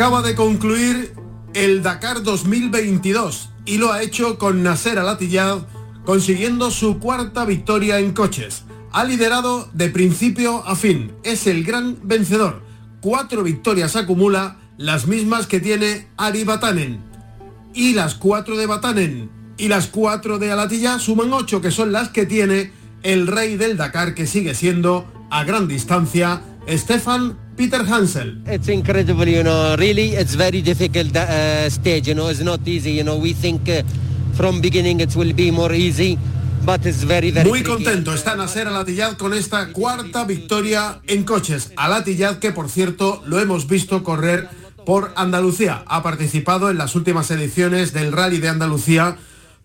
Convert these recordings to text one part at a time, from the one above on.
Acaba de concluir el Dakar 2022 y lo ha hecho con Nasser Al-Attiyad consiguiendo su cuarta victoria en coches. Ha liderado de principio a fin. Es el gran vencedor. Cuatro victorias acumula, las mismas que tiene Ari Batanen. Y las cuatro de Batanen y las cuatro de Alatilla suman ocho, que son las que tiene el rey del Dakar, que sigue siendo a gran distancia, Stefan Peter Hansel. It's incredible, you know. Really, it's very difficult uh, stage. You know, it's not easy. You know, we think uh, from beginning it will be more easy. But it's very, very Muy contento está Nasser Alatillad con esta cuarta victoria en coches. Alatillad que por cierto lo hemos visto correr por Andalucía. Ha participado en las últimas ediciones del Rally de Andalucía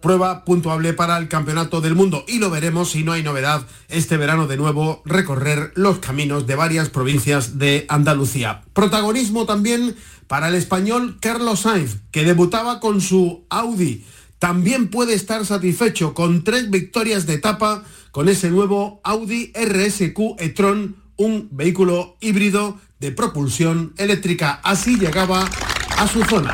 prueba puntuable para el Campeonato del Mundo y lo veremos si no hay novedad este verano de nuevo recorrer los caminos de varias provincias de Andalucía. Protagonismo también para el español Carlos Sainz, que debutaba con su Audi. También puede estar satisfecho con tres victorias de etapa con ese nuevo Audi RSQ e-tron, un vehículo híbrido de propulsión eléctrica. Así llegaba a su zona.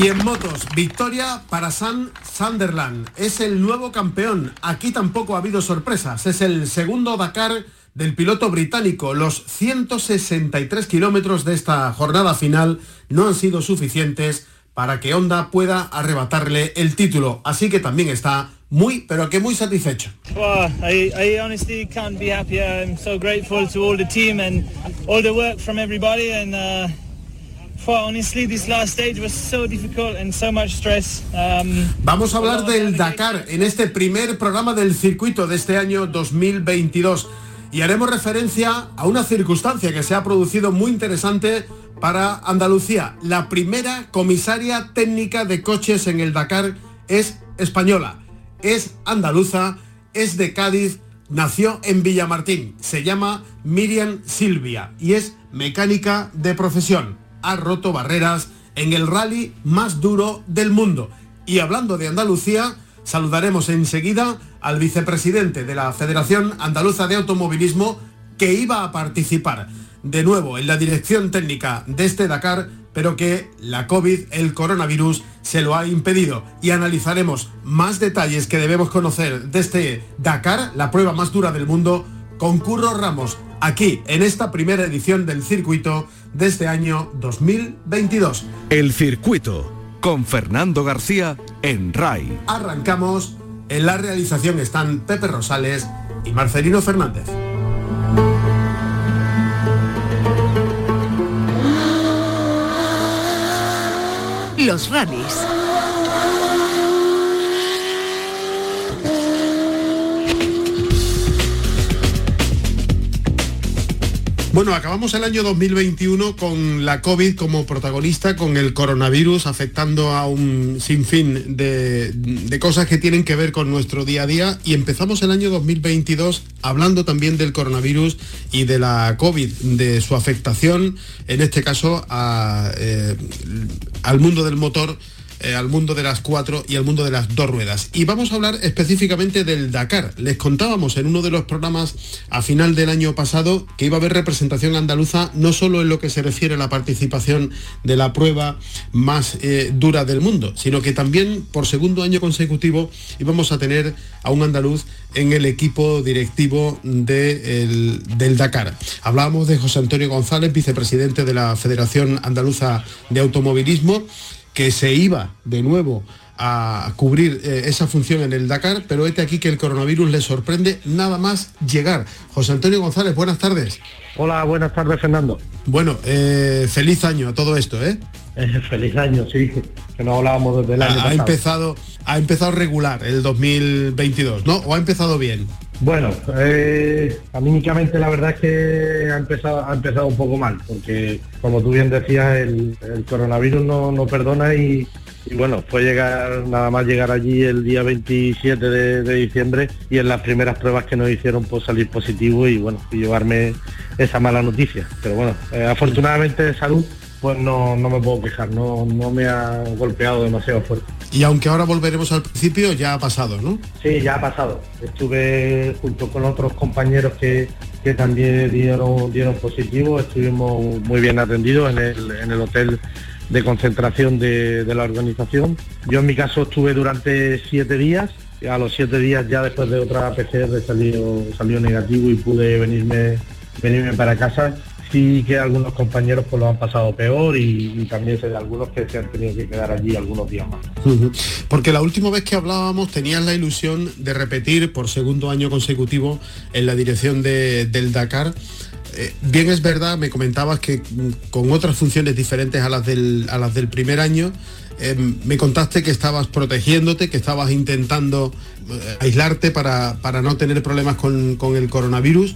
Y en motos, victoria para San Sunderland. Es el nuevo campeón. Aquí tampoco ha habido sorpresas. Es el segundo Dakar del piloto británico. Los 163 kilómetros de esta jornada final no han sido suficientes para que Honda pueda arrebatarle el título. Así que también está muy, pero que muy satisfecho. Wow, I, honestly can't be. I'm so grateful to all the team and all the work from everybody and uh, Vamos a hablar del Dakar en este primer programa del circuito de este año 2022 y haremos referencia a una circunstancia que se ha producido muy interesante para Andalucía. La primera comisaria técnica de coches en el Dakar es española, es andaluza, es de Cádiz, nació en Villamartín, se llama Miriam Silvia y es mecánica de profesión. Ha roto barreras en el rally más duro del mundo. Y hablando de Andalucía, saludaremos enseguida al vicepresidente de la Federación Andaluza de Automovilismo que iba a participar de nuevo en la dirección técnica de este Dakar, pero que la COVID, el coronavirus, se lo ha impedido. Y analizaremos más detalles que debemos conocer de este Dakar, la prueba más dura del mundo, con Curro Ramos, aquí en esta primera edición del circuito de este año 2022. El circuito con Fernando García en RAI. Arrancamos. En la realización están Pepe Rosales y Marcelino Fernández. Los rallies. Bueno, acabamos el año 2021 con la COVID como protagonista, con el coronavirus afectando a un sinfín de, de, cosas que tienen que ver con nuestro día a día. Y empezamos el año 2022 hablando también del coronavirus y de la COVID, de su afectación, en este caso eh, al mundo del motor eh, al mundo de las cuatro y al mundo de las dos ruedas. Y vamos a hablar específicamente del Dakar. Les contábamos en uno de los programas a final del año pasado que iba a haber representación andaluza no solo en lo que se refiere a la participación de la prueba más eh, dura del mundo, sino que también por segundo año consecutivo íbamos a tener a un andaluz en el equipo directivo de el, del Dakar. Hablábamos de José Antonio González, vicepresidente de la Federación Andaluza de Automovilismo que se iba de nuevo a cubrir eh, esa función en el Dakar, pero este aquí que el coronavirus le sorprende nada más llegar. José Antonio González, buenas tardes. Hola, buenas tardes, Fernando. Bueno, eh, feliz año a todo esto, ¿eh? feliz año, sí, que no hablábamos desde el año ha, empezado, ha empezado regular el 2022, ¿no? ¿O ha empezado bien? Bueno, eh, anímicamente la verdad es que ha empezado, ha empezado un poco mal, porque como tú bien decías, el, coronavirus no, no perdona y, bueno, fue llegar, nada más llegar allí el día 27 de, diciembre y en las primeras pruebas que nos hicieron pues salir positivo y bueno, y llevarme esa mala noticia. Pero bueno, eh, afortunadamente salud pues no, no me puedo quejar, no, no me ha golpeado demasiado fuerte. Y aunque ahora volveremos al principio, ya ha pasado, ¿no? Sí, ya ha pasado. Estuve junto con otros compañeros que, que también dieron, dieron positivo, estuvimos muy bien atendidos en el, en el hotel de concentración de, de, la organización. Yo en mi caso estuve durante siete días, a los siete días ya después de otra PCR salió, salió negativo y pude venirme, venirme para casa sí que algunos compañeros pues lo han pasado peor y, también sé de algunos que se han tenido que quedar allí algunos días más. Porque la última vez que hablábamos tenías la ilusión de repetir por segundo año consecutivo en la dirección del Dakar. Eh, bien es verdad, me comentabas que mm, con otras funciones diferentes a las del, a las del primer año, em, me contaste que estabas protegiéndote, que estabas intentando eh, aislarte para, para, no tener problemas con, con el coronavirus.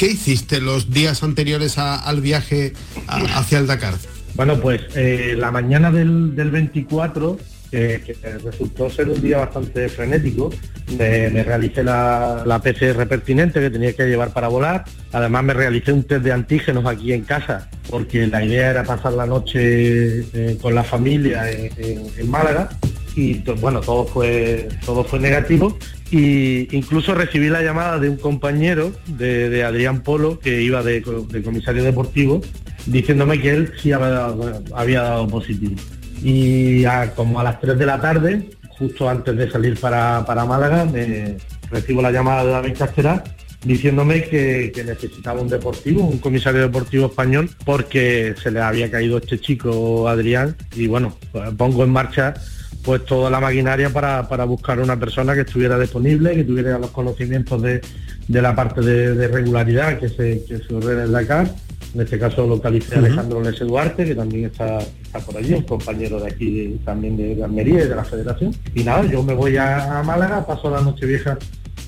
¿Qué hiciste los días anteriores al viaje hacia el Dakar? Bueno, pues eh, la mañana del, 24, que resultó ser un día bastante frenético, me, realicé la, PCR pertinente que tenía que llevar para volar. Además me realicé un test de antígenos aquí en casa, porque la idea era pasar la noche eh, con la familia en Málaga y bueno, todo fue, todo fue negativo. Y incluso recibí la llamada de un compañero de, Adrián Polo, que iba de, comisario deportivo, diciéndome que él sí había dado, positivo. Y como a las 3 de la tarde, justo antes de salir para, Málaga, me recibo la llamada de David Castera diciéndome que, que, necesitaba un deportivo, un comisario deportivo español, porque se le había caído este chico Adrián y bueno, pues pongo en marcha pues toda la maquinaria para, buscar una persona que estuviera disponible, que tuviera los conocimientos de, la parte de, regularidad que se, que se ordena en Dakar. En este caso localicé a Alejandro Lese Duarte, que también está, por allí, un compañero de aquí también de, Almería y de la Federación. Y nada, yo me voy a, Málaga, paso la noche vieja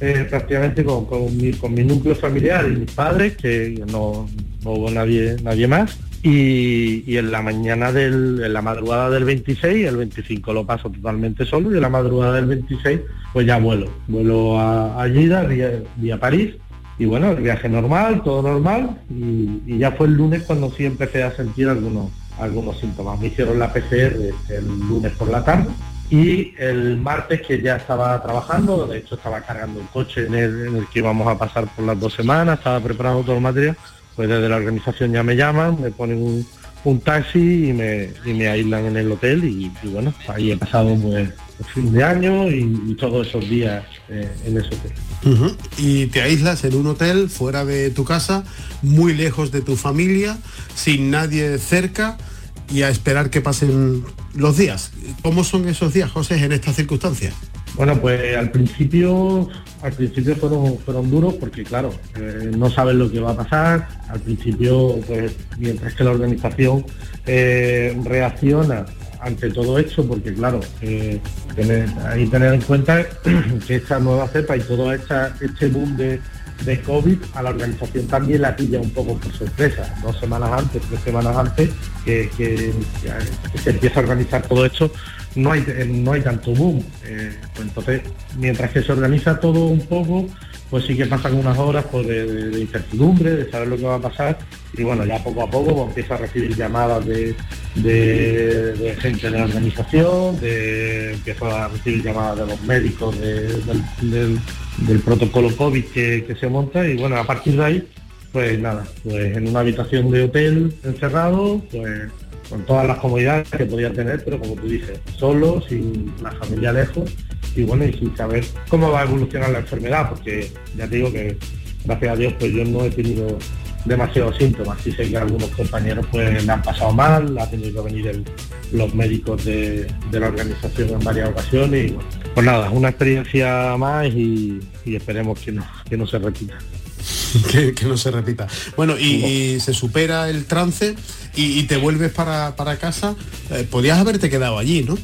eh, prácticamente con, mi, con mi núcleo familiar y mis padres, que no, no hubo nadie, nadie más y, en la mañana del, en la madrugada del 26, el 25 lo paso totalmente solo y en la madrugada del 26 pues ya vuelo, vuelo a, a vía, vía, París y bueno, el viaje normal, todo normal y, ya fue el lunes cuando sí empecé a sentir algunos, algunos síntomas. Me hicieron la PCR el lunes por la tarde y el martes que ya estaba trabajando, de hecho estaba cargando el coche en el, en el que íbamos a pasar por las dos semanas, estaba preparando todo el material pues desde la organización ya me llaman, me ponen un, taxi y me, y me, aíslan en el hotel y, bueno, ahí he pasado pues fin de año y, todos esos días eh, en ese hotel. Y te aíslas en un hotel fuera de tu casa, muy lejos de tu familia, sin nadie cerca y a esperar que pasen los días. ¿Cómo son esos días, José, en estas circunstancias? Bueno, pues al principio, al principio fueron, fueron duros porque claro, eh, no sabes lo que va a pasar. Al principio, pues mientras que la organización eh, reacciona ante todo esto, porque claro, eh, tener, hay tener en cuenta que esta nueva cepa y todo este boom de, COVID a la organización también la pilla un poco por sorpresa. Dos semanas antes, tres semanas antes, que se empieza a organizar todo esto, no hay, no hay tanto boom. Eh, pues entonces, mientras que se organiza todo un poco, pues sí que pasan unas horas pues, de, incertidumbre, de saber lo que va a pasar. Y bueno, ya poco a poco pues, empiezo a recibir llamadas de, gente de la organización, de, empiezo a recibir llamadas de los médicos del, protocolo COVID que se monta. Y bueno, a partir de ahí, pues nada, pues en una habitación de hotel encerrado, pues con todas las comodidades que podía tener, pero como tú dices, solo, sin la familia lejos y bueno, y sin saber cómo va a evolucionar la enfermedad, porque ya te digo que gracias a Dios pues yo no he tenido demasiados síntomas, y sé que algunos compañeros pues le han pasado mal, ha tenido que venir los médicos de, la organización en varias ocasiones. Y, pues nada, una experiencia más y, esperemos que no, que no se repita. que, no se repita. Bueno, y, se supera el trance y, te vuelves para, casa. Eh, podías haberte quedado allí, ¿no?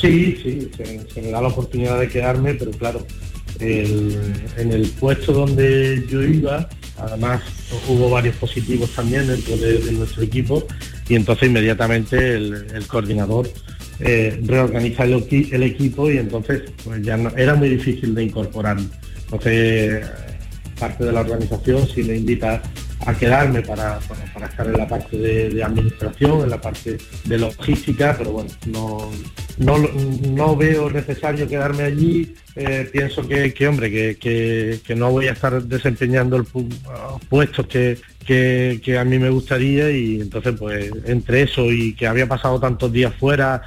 Sí, sí, se, me da la oportunidad de quedarme, pero claro, en el puesto donde yo iba, además hubo varios positivos también dentro de, nuestro equipo y entonces inmediatamente el, coordinador eh, reorganiza el, equipo y entonces pues ya era muy difícil de incorporar. Entonces parte de la organización sí me invita a quedarme para, para estar en la parte de, administración, en la parte de logística, pero bueno, no, no, veo necesario quedarme allí. Eh, pienso que, hombre, que, no voy a estar desempeñando el puestos que, que, a mí me gustaría y entonces pues entre eso y que había pasado tantos días fuera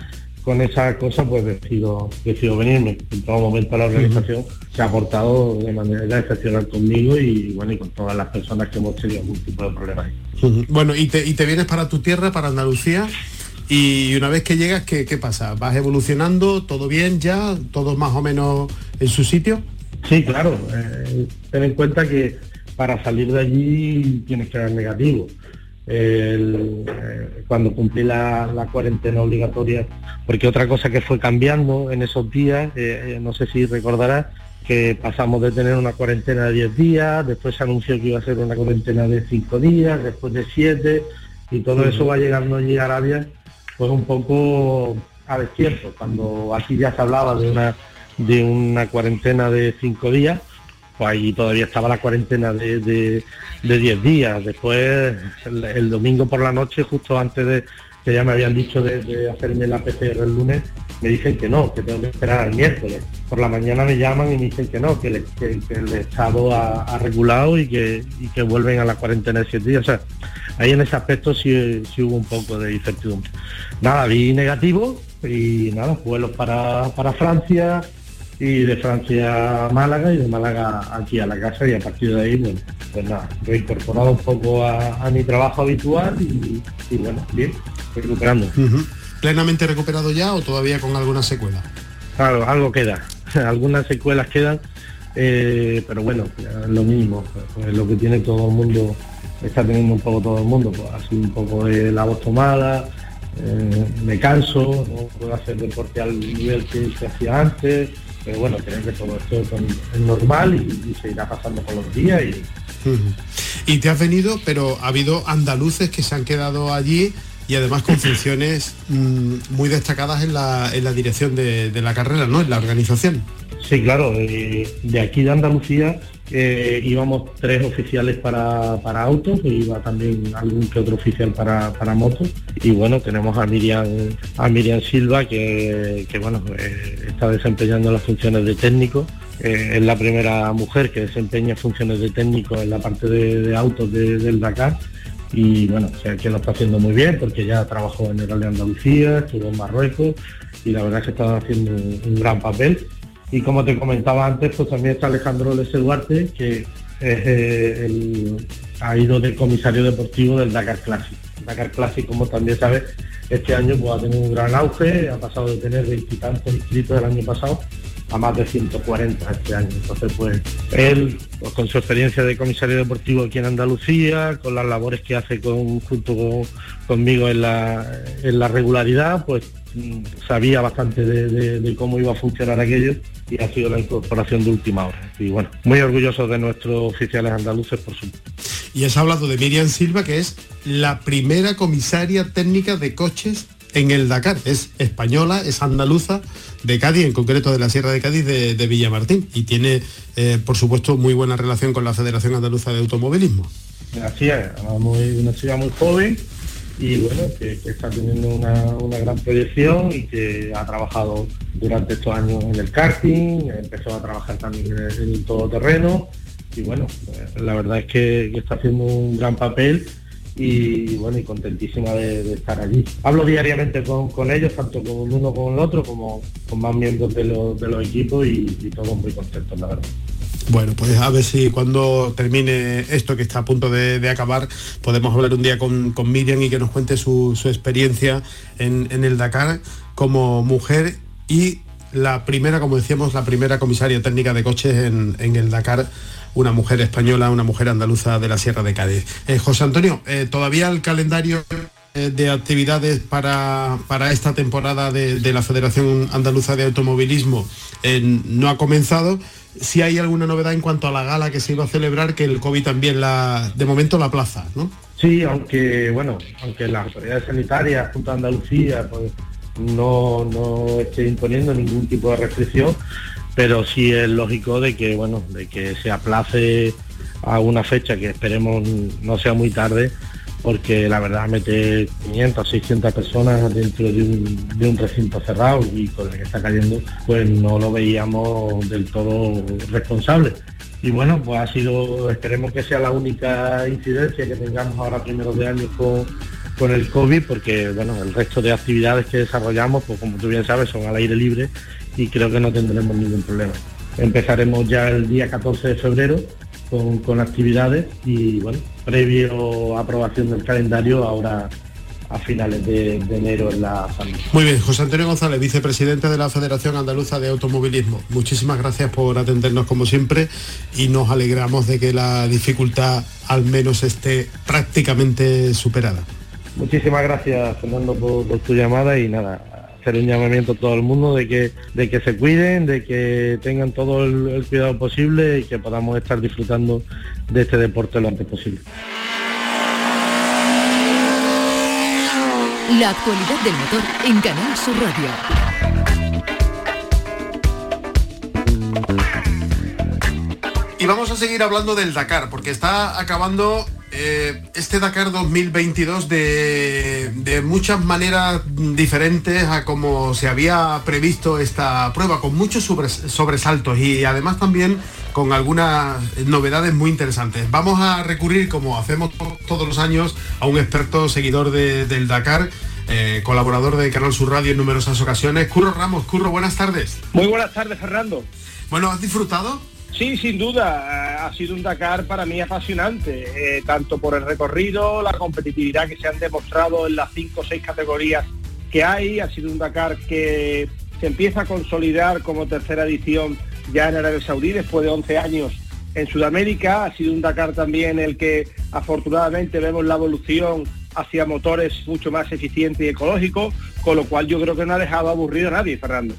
con esa cosa pues decido, decido venirme. En todo momento la organización se ha portado de manera excepcional conmigo y bueno y con todas las personas que hemos tenido algún tipo de problema Bueno, y te, y te vienes para tu tierra, para Andalucía. Y una vez que llegas, ¿qué, ¿qué, pasa? ¿Vas evolucionando? ¿Todo bien ya? ¿Todo más o menos en su sitio? Sí, claro. Eh, ten en cuenta que para salir de allí tienes que dar negativo. Cuando cumplí la, cuarentena obligatoria, porque otra cosa que fue cambiando en esos días, eh, eh, no sé si recordarás, que pasamos de tener una cuarentena de 10 días, después se anunció que iba a ser una cuarentena de 5 días, después de 7, y todo eso va llegando allí a Arabia, pues un poco a destiempo, cuando aquí ya se hablaba de una, de una cuarentena de 5 días, pues ahí todavía estaba la cuarentena de, de, 10 días. Después, el, domingo por la noche, justo antes de que ya me habían dicho de, hacerme la PCR el lunes, me dicen que no, que tengo que esperar al miércoles. Por la mañana me llaman y me dicen que no, que, el Estado ha, regulado y que, que vuelven a la cuarentena de 7 días. O sea, ahí en ese aspecto sí, hubo un poco de incertidumbre. Nada, vi negativo y nada, vuelos para, para Francia, y de Francia a Málaga y de Málaga aquí a la casa y a partir de ahí, bueno, pues nada, reincorporado un poco a, mi trabajo habitual y, bueno, bien, recuperando. ¿Plenamente recuperado ya o todavía con alguna secuela? Claro, algo queda, algunas secuelas quedan, eh, pero bueno, lo mismo, pues, lo que tiene todo el mundo, está teniendo un poco todo el mundo, pues así un poco de la voz tomada, eh, me canso, no puedo hacer deporte al nivel que se hacía antes, pero bueno, creo que todo esto es normal y, se irá pasando con los días. Y... y te has venido, pero ha habido andaluces que se han quedado allí y además con funciones mm, muy destacadas en la, en la dirección de, la carrera, ¿no? En la organización. Sí, claro, de aquí de Andalucía eh, íbamos tres oficiales para, autos, y iba también algún que otro oficial para, motos. Y bueno, tenemos a Miriam, a Miriam Silva, que, bueno, eh, está desempeñando las funciones de técnico. Eh, es la primera mujer que desempeña funciones de técnico en la parte de, autos del Dakar. Y bueno, o que lo está haciendo muy bien porque ya trabajó en el Rally Andalucía, estuvo en Marruecos y la verdad es que está haciendo un gran papel y como te comentaba antes, pues también está Alejandro Lese Duarte, que eh, ha ido de comisario deportivo del Dakar Classic. Dakar Classic, como también sabes, este año pues, ha tenido un gran auge, ha pasado de tener veintitantos inscritos el año pasado a más de 140 este año. Entonces, pues él, pues, con su experiencia de comisario deportivo aquí en Andalucía, con las labores que hace con, junto conmigo en la, regularidad, pues sabía bastante de, cómo iba a funcionar aquello y ha sido la incorporación de última hora. Y bueno, muy orgulloso de nuestros oficiales andaluces, por supuesto. Y has hablado de Miriam Silva, que es la primera comisaria técnica de coches en el Dakar. Es española, es andaluza, de Cádiz, en concreto de la Sierra de Cádiz de, Villamartín. Y tiene, eh, por supuesto, muy buena relación con la Federación Andaluza de Automovilismo. Así es, una ciudad muy joven y bueno, que, está teniendo una, gran proyección y que ha trabajado durante estos años en el karting, empezó a trabajar también en el, todoterreno y bueno, pues, la verdad es que está haciendo un gran papel y bueno, y contentísima de, estar allí. Hablo diariamente con, ellos, tanto con uno como el otro, como con más miembros de, los, de los equipos y, todos muy contentos, la verdad. Bueno, pues a ver si cuando termine esto que está a punto de, acabar, podemos hablar un día con, Miriam y que nos cuente su, experiencia en, el Dakar como mujer y la primera, como decíamos, la primera comisaria técnica de coches en, el Dakar una mujer española, una mujer andaluza de la Sierra de Cádiz. Eh, José Antonio, eh, todavía el calendario de actividades para, esta temporada de, la Federación Andaluza de Automovilismo no ha comenzado, si hay alguna novedad en cuanto a la gala que se iba a celebrar, que el COVID también la, de momento la plaza, ¿no? Sí, aunque bueno, aunque las autoridades sanitarias junto a Andalucía pues, no, no esté imponiendo ningún tipo de restricción, pero sí es lógico de que bueno, de que se aplace a una fecha que esperemos no sea muy tarde porque la verdad meter 500, 600 personas dentro de un, recinto cerrado y con el que está cayendo, pues no lo veíamos del todo responsable. Y bueno, pues ha sido, esperemos que sea la única incidencia que tengamos ahora primeros de año con, con el COVID, porque bueno, el resto de actividades que desarrollamos, pues como tú bien sabes, son al aire libre y creo que no tendremos ningún problema. Empezaremos ya el día 14 de febrero con, actividades y bueno, previo aprobación del calendario ahora a finales de, enero en la familia. Muy bien, José Antonio González, vicepresidente de la Federación Andaluza de Automovilismo. Muchísimas gracias por atendernos como siempre y nos alegramos de que la dificultad al menos esté prácticamente superada. Muchísimas gracias Fernando por tu llamada y nada, hacer un llamamiento a todo el mundo de que, de que se cuiden, de que tengan todo el, cuidado posible y que podamos estar disfrutando de este deporte lo antes posible. La actualidad del motor en Canal Sur Radio. Y vamos a seguir hablando del Dakar, porque está acabando eh, este Dakar 2022 de, muchas maneras diferentes a como se había previsto esta prueba, con muchos sobresaltos y además también con algunas novedades muy interesantes. Vamos a recurrir, como hacemos todos los años, a un experto seguidor del Dakar. Eh, colaborador de Canal Sur Radio en numerosas ocasiones. Curro Ramos, Curro, buenas tardes. Muy buenas tardes, Fernando. Bueno, ¿has disfrutado? Sí, sin duda, ha sido un Dakar para mí apasionante, eh, tanto por el recorrido, la competitividad que se han demostrado en las cinco o seis categorías que hay, ha sido un Dakar que se empieza a consolidar como tercera edición ya en Arabia Saudí después de 11 años en Sudamérica, ha sido un Dakar también el que afortunadamente vemos la evolución hacia motores mucho más eficientes y ecológicos, con lo cual yo creo que no ha dejado aburrido a nadie, Fernando.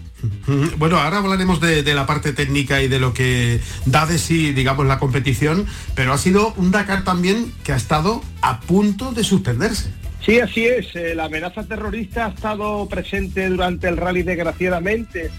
Bueno, ahora hablaremos de, la parte técnica y de lo que da de sí, digamos, la competición, pero ha sido un Dakar también que ha estado a punto de suspenderse. Sí, así es. Eh, la amenaza terrorista ha estado presente durante el rally, desgraciadamente,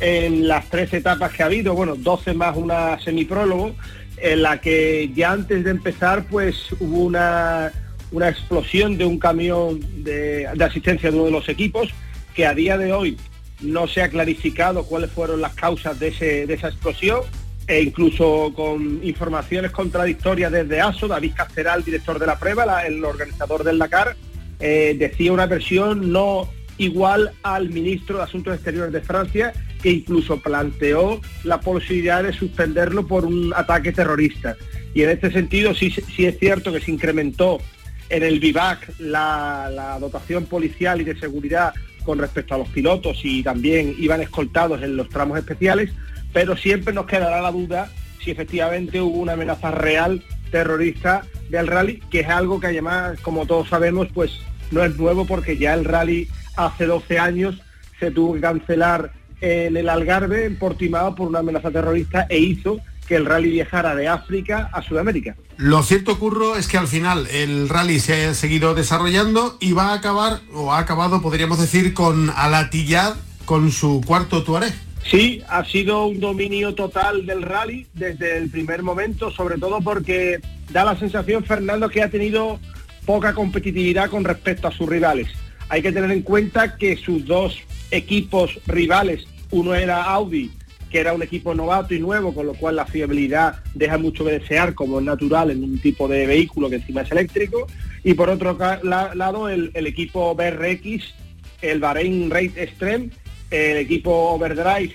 en las tres etapas que ha habido, bueno, 12 más una semiprólogo, en la que ya antes de empezar, pues hubo una una explosión de un camión de, asistencia de uno de los equipos, que a día de hoy no se ha clarificado cuáles fueron las causas de, esa explosión, e incluso con informaciones contradictorias desde ASO, David Casteral, director de la prueba, el organizador del Dakar, eh, decía una versión no igual al ministro de Asuntos Exteriores de Francia, que incluso planteó la posibilidad de suspenderlo por un ataque terrorista. Y en este sentido sí, sí es cierto que se incrementó en el VIVAC la, dotación policial y de seguridad con respecto a los pilotos y también iban escoltados en los tramos especiales, pero siempre nos quedará la duda si efectivamente hubo una amenaza real terrorista del rally, que es algo que además, como todos sabemos, pues no es nuevo porque ya el rally hace 12 años se tuvo que cancelar en el Algarve, en Portimao, por una amenaza terrorista e hizo que el rally viajara de África a Sudamérica. Lo cierto, Curro, es que al final el rally se ha seguido desarrollando y va a acabar, o ha acabado, podríamos decir, con Alatillad con su cuarto Tuareg. Sí, ha sido un dominio total del rally desde el primer momento, sobre todo porque da la sensación, Fernando, que ha tenido poca competitividad con respecto a sus rivales. Hay que tener en cuenta que sus dos equipos rivales, uno era Audi que era un equipo novato y nuevo, con lo cual la fiabilidad deja mucho que desear, como es natural en un tipo de vehículo que encima es eléctrico. Y por otro lado, el, equipo BRX, el Bahrain Rate Extreme, el equipo Overdrive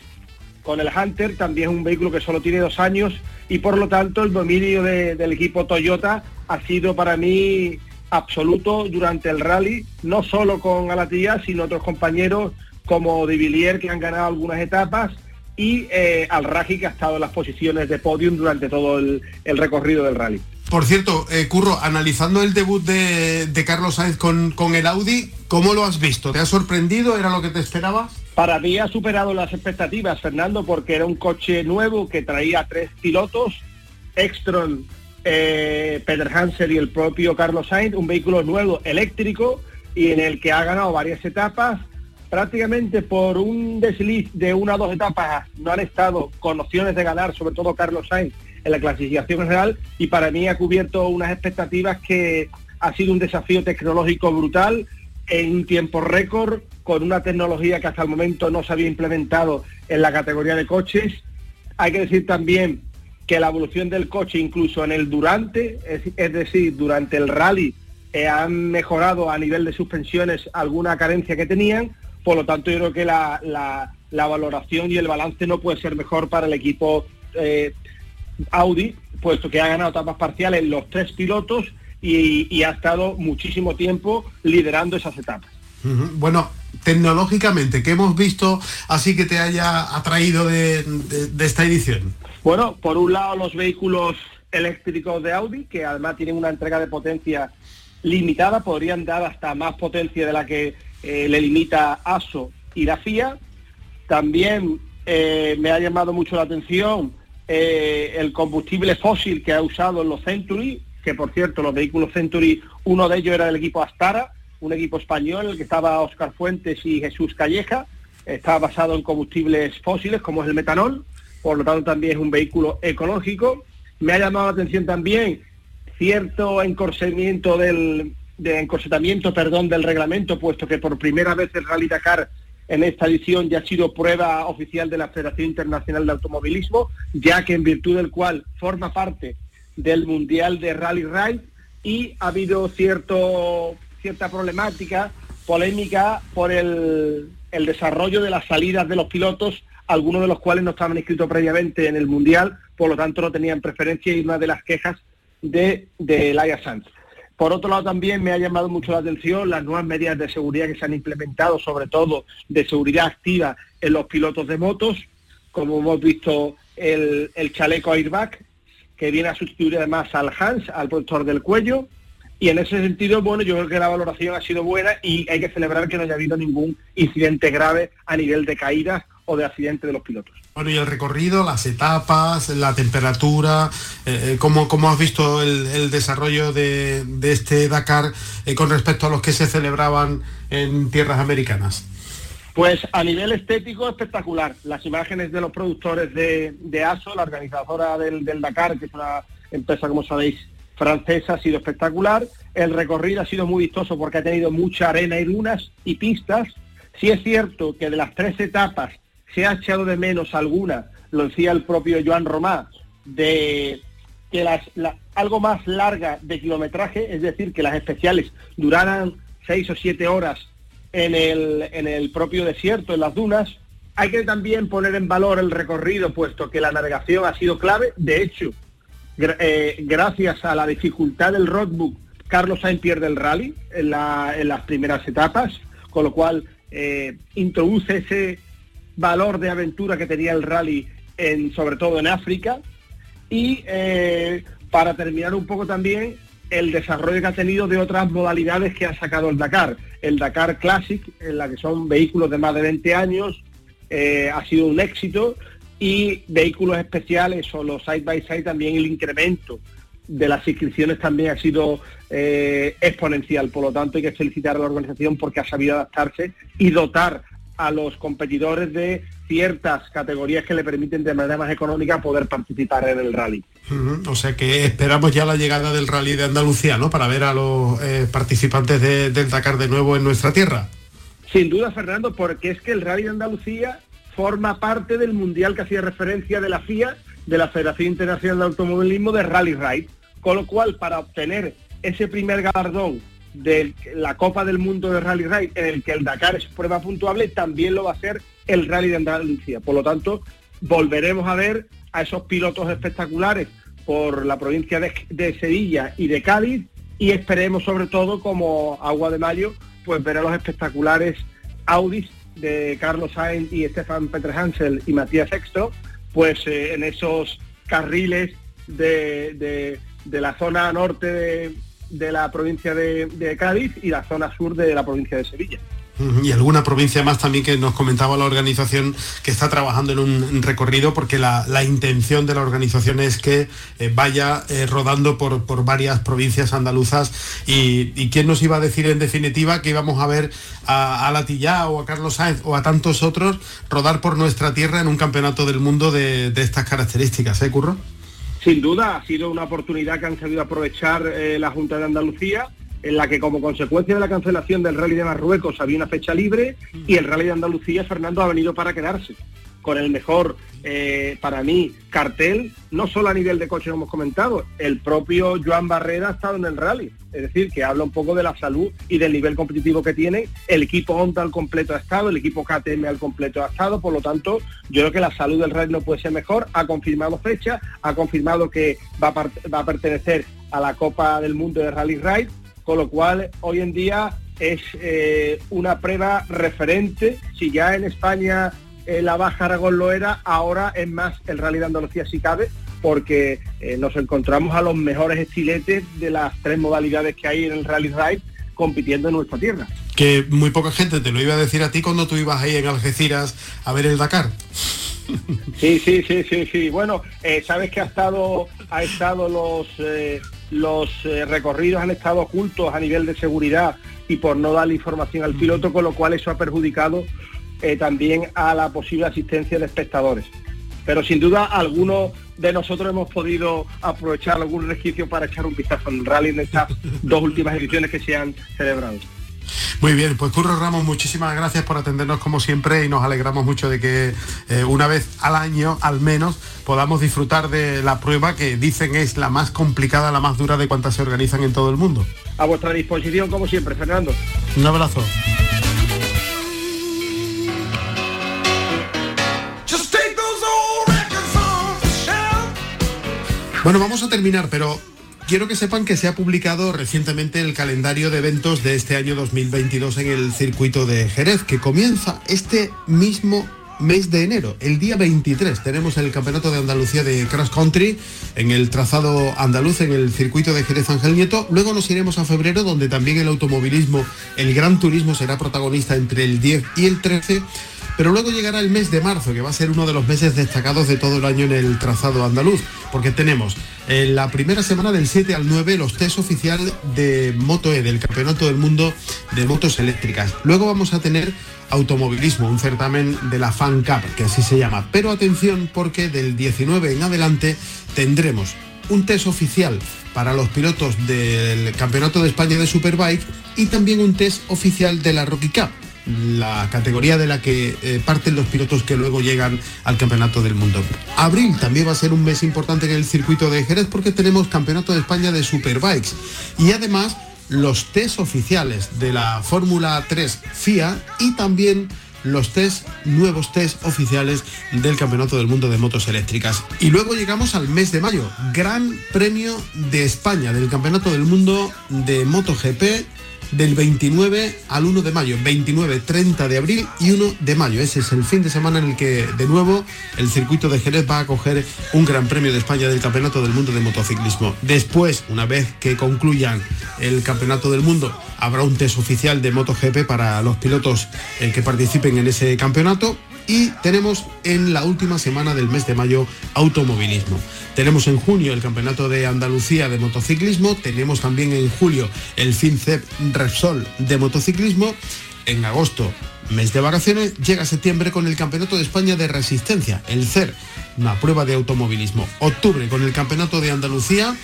con el Hunter, también es un vehículo que solo tiene dos años y por lo tanto el dominio del equipo Toyota ha sido para mí absoluto durante el rally, no solo con Alatía, sino otros compañeros como De Villiers que han ganado algunas etapas y eh, Al Raji que ha estado en las posiciones de podium durante todo el, recorrido del rally. Por cierto, eh, Curro, analizando el debut de, Carlos Sainz con, con, el Audi, ¿cómo lo has visto? ¿Te ha sorprendido? ¿Era lo que te esperabas? Para mí ha superado las expectativas, Fernando, porque era un coche nuevo que traía tres pilotos, Extron, eh, Peter Hansen y el propio Carlos Sainz, un vehículo nuevo eléctrico y en el que ha ganado varias etapas prácticamente por un desliz de una o dos etapas no han estado con opciones de ganar, sobre todo Carlos Sainz, en la clasificación general y para mí ha cubierto unas expectativas que ha sido un desafío tecnológico brutal en un tiempo récord, con una tecnología que hasta el momento no se había implementado en la categoría de coches. Hay que decir también que la evolución del coche, incluso en el durante, es, decir, durante el rally, eh, han mejorado a nivel de suspensiones alguna carencia que tenían, por lo tanto, yo creo que la, valoración y el balance no puede ser mejor para el equipo eh, Audi, puesto que ha ganado etapas parciales los tres pilotos y, ha estado muchísimo tiempo liderando esas etapas. Bueno, tecnológicamente, ¿qué hemos visto así que te haya atraído de, esta edición? Bueno, por un lado los vehículos eléctricos de Audi, que además tienen una entrega de potencia limitada, podrían dar hasta más potencia de la que eh, le limita ASO y la FIA. También eh, me ha llamado mucho la atención eh, el combustible fósil que ha usado en los Century, que por cierto los vehículos Century, uno de ellos era del equipo Astara, un equipo español, el que estaba Oscar Fuentes y Jesús Calleja, está basado en combustibles fósiles como es el metanol, por lo tanto también es un vehículo ecológico. Me ha llamado la atención también cierto encorsetamiento del, de encorsetamiento perdón, del reglamento, puesto que por primera vez el Rally Dakar en esta edición ya ha sido prueba oficial de la Federación Internacional de Automovilismo, ya que en virtud del cual forma parte del Mundial de Rally Ride y ha habido cierto, cierta problemática, polémica por el, el desarrollo de las salidas de los pilotos, algunos de los cuales no estaban inscritos previamente en el Mundial, por lo tanto no tenían preferencia y una de las quejas de, de Laia Sanz. Por otro lado, también me ha llamado mucho la atención las nuevas medidas de seguridad que se han implementado, sobre todo de seguridad activa en los pilotos de motos, como hemos visto el, chaleco airbag, que viene a sustituir además al Hans, al protector del cuello. Y en ese sentido, bueno, yo creo que la valoración ha sido buena y hay que celebrar que no haya habido ningún incidente grave a nivel de caídas o de accidente de los pilotos. Bueno, y el recorrido, las etapas, la temperatura, eh, eh, ¿cómo, has visto el, desarrollo de, este Dakar eh, con respecto a los que se celebraban en tierras americanas? Pues a nivel estético espectacular. Las imágenes de los productores de, ASO, la organizadora del, del, Dakar, que es una empresa, como sabéis, francesa, ha sido espectacular. El recorrido ha sido muy vistoso porque ha tenido mucha arena y dunas y pistas. Sí es cierto que de las tres etapas se ha echado de menos alguna, lo decía el propio Joan Romá, de que las, algo más larga de kilometraje, es decir, que las especiales duraran seis o siete horas en el, en el propio desierto, en las dunas. Hay que también poner en valor el recorrido, puesto que la navegación ha sido clave. De hecho, eh, gracias a la dificultad del roadbook, Carlos Sainz pierde el rally en, las primeras etapas, con lo cual eh, introduce ese valor de aventura que tenía el rally, en, sobre todo en África. Y eh, para terminar un poco también el desarrollo que ha tenido de otras modalidades que ha sacado el Dakar. El Dakar Classic, en la que son vehículos de más de 20 años, eh, ha sido un éxito y vehículos especiales o los side by side también el incremento de las inscripciones también ha sido eh, exponencial. Por lo tanto, hay que felicitar a la organización porque ha sabido adaptarse y dotar a los competidores de ciertas categorías que le permiten de manera más económica poder participar en el rally. O sea que esperamos ya la llegada del rally de Andalucía, ¿no? Para ver a los eh, participantes del Dakar de nuevo en nuestra tierra. Sin duda, Fernando, porque es que el rally de Andalucía forma parte del mundial que hacía referencia de la FIA, de la Federación Internacional de Automovilismo de Rally Ride. Con lo cual, para obtener ese primer galardón de la Copa del Mundo de Rally Ride, en el que el Dakar es prueba puntuable, también lo va a ser el Rally de Andalucía. Por lo tanto, volveremos a ver a esos pilotos espectaculares por la provincia de, Sevilla y de Cádiz y esperemos sobre todo como agua de mayo pues ver a los espectaculares Audis de Carlos Sainz y Stefan Peter Hansel y Matías Sexto pues eh, en esos carriles de, la zona norte de, la provincia de Cádiz y la zona sur de la provincia de Sevilla. Y alguna provincia más también que nos comentaba la organización que está trabajando en un recorrido porque la, intención de la organización es que eh, vaya eh, rodando por, por, varias provincias andaluzas y, quién nos iba a decir en definitiva que íbamos a ver a, a o a Carlos Sáenz o a tantos otros rodar por nuestra tierra en un campeonato del mundo de, estas características, ¿eh, Curro? Sin duda, ha sido una oportunidad que han sabido aprovechar eh, la Junta de Andalucía en la que como consecuencia de la cancelación del Rally de Marruecos había una fecha libre y el Rally de Andalucía, Fernando, ha venido para quedarse con el mejor, eh, para mí, cartel, no solo a nivel de coche, como hemos comentado, el propio Joan Barrera ha estado en el rally, es decir, que habla un poco de la salud y del nivel competitivo que tiene, el equipo Honda al completo ha estado, el equipo KTM al completo ha estado, por lo tanto, yo creo que la salud del rally no puede ser mejor, ha confirmado fecha, ha confirmado que va a, va a pertenecer a la Copa del Mundo de Rally Ride, con lo cual hoy en día es eh, una prueba referente. Si ya en España eh, la Baja Aragón lo era, ahora es más el Rally de Andalucía si cabe, porque eh, nos encontramos a los mejores estiletes de las tres modalidades que hay en el Rally Ride compitiendo en nuestra tierra. Que muy poca gente te lo iba a decir a ti cuando tú ibas ahí en Algeciras a ver el Dakar. Sí, sí, sí, sí, sí. Bueno, sabes que ha estado, ha estado los los eh, recorridos han estado ocultos a nivel de seguridad y por no darle información al piloto, con lo cual eso ha perjudicado eh, también a la posible asistencia de espectadores. Pero sin duda algunos de nosotros hemos podido aprovechar algún resquicio para echar un vistazo en el rally en estas dos últimas ediciones que se han celebrado. Muy bien, pues Curro Ramos, muchísimas gracias por atendernos como siempre y nos alegramos mucho de que eh, una vez al año, al menos, podamos disfrutar de la prueba que dicen es la más complicada, la más dura de cuantas se organizan en todo el mundo. A vuestra disposición, como siempre, Fernando. Un abrazo. Bueno, vamos a terminar, pero Quiero que sepan que se ha publicado recientemente el calendario de eventos de este año 2022 en el circuito de Jerez, que comienza este mismo mes de enero. El día 23 tenemos el Campeonato de Andalucía de Cross Country en el trazado andaluz, en el circuito de Jerez Ángel Nieto. Luego nos iremos a febrero, donde también el automovilismo, el gran turismo será protagonista entre el 10 y el 13. Pero luego llegará el mes de marzo, que va a ser uno de los meses destacados de todo el año en el trazado andaluz, porque tenemos en la primera semana del 7 al 9 los test oficial de Moto E, del Campeonato del Mundo de Motos Eléctricas. Luego vamos a tener automovilismo, un certamen de la Fan Cup, que así se llama. Pero atención porque del 19 en adelante tendremos un test oficial para los pilotos del Campeonato de España de Superbike y también un test oficial de la Rocky Cup la categoría de la que eh, parten los pilotos que luego llegan al Campeonato del Mundo. Abril también va a ser un mes importante en el circuito de Jerez porque tenemos Campeonato de España de Superbikes y además los test oficiales de la Fórmula 3 FIA y también los test, nuevos test oficiales del Campeonato del Mundo de Motos Eléctricas. Y luego llegamos al mes de mayo, Gran Premio de España del Campeonato del Mundo de MotoGP del 29 al 1 de mayo, 29, 30 de abril y 1 de mayo. Ese es el fin de semana en el que de nuevo el circuito de Jerez va a coger un Gran Premio de España del Campeonato del Mundo de Motociclismo. Después, una vez que concluyan el Campeonato del Mundo, habrá un test oficial de MotoGP para los pilotos eh, que participen en ese campeonato y tenemos en la última semana del mes de mayo automovilismo. Tenemos en junio el Campeonato de Andalucía de Motociclismo, tenemos también en julio el FinCEP Repsol de Motociclismo, en agosto mes de vacaciones, llega septiembre con el Campeonato de España de Resistencia, el CER, una prueba de automovilismo. Octubre con el Campeonato de Andalucía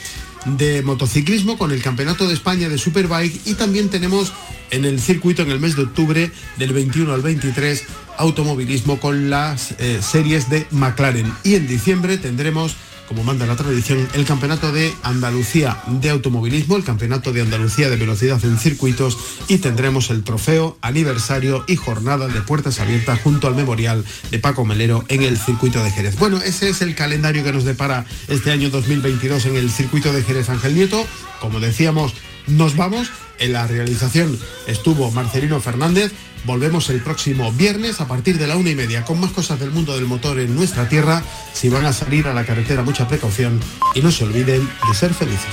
de motociclismo, con el Campeonato de España de Superbike y también tenemos en el circuito en el mes de octubre del 21 al 23 automovilismo con las eh, series de McLaren. Y en diciembre tendremos como manda la tradición, el Campeonato de Andalucía de Automovilismo, el Campeonato de Andalucía de Velocidad en Circuitos y tendremos el trofeo, aniversario y jornada de puertas abiertas junto al memorial de Paco Melero en el circuito de Jerez. Bueno, ese es el calendario que nos depara este año 2022 en el circuito de Jerez Ángel Nieto. Como decíamos, nos vamos. En la realización estuvo Marcelino Fernández. Volvemos el próximo viernes a partir de la una y media con más cosas del mundo del motor en nuestra tierra. Si van a salir a la carretera, mucha precaución y no se olviden de ser felices.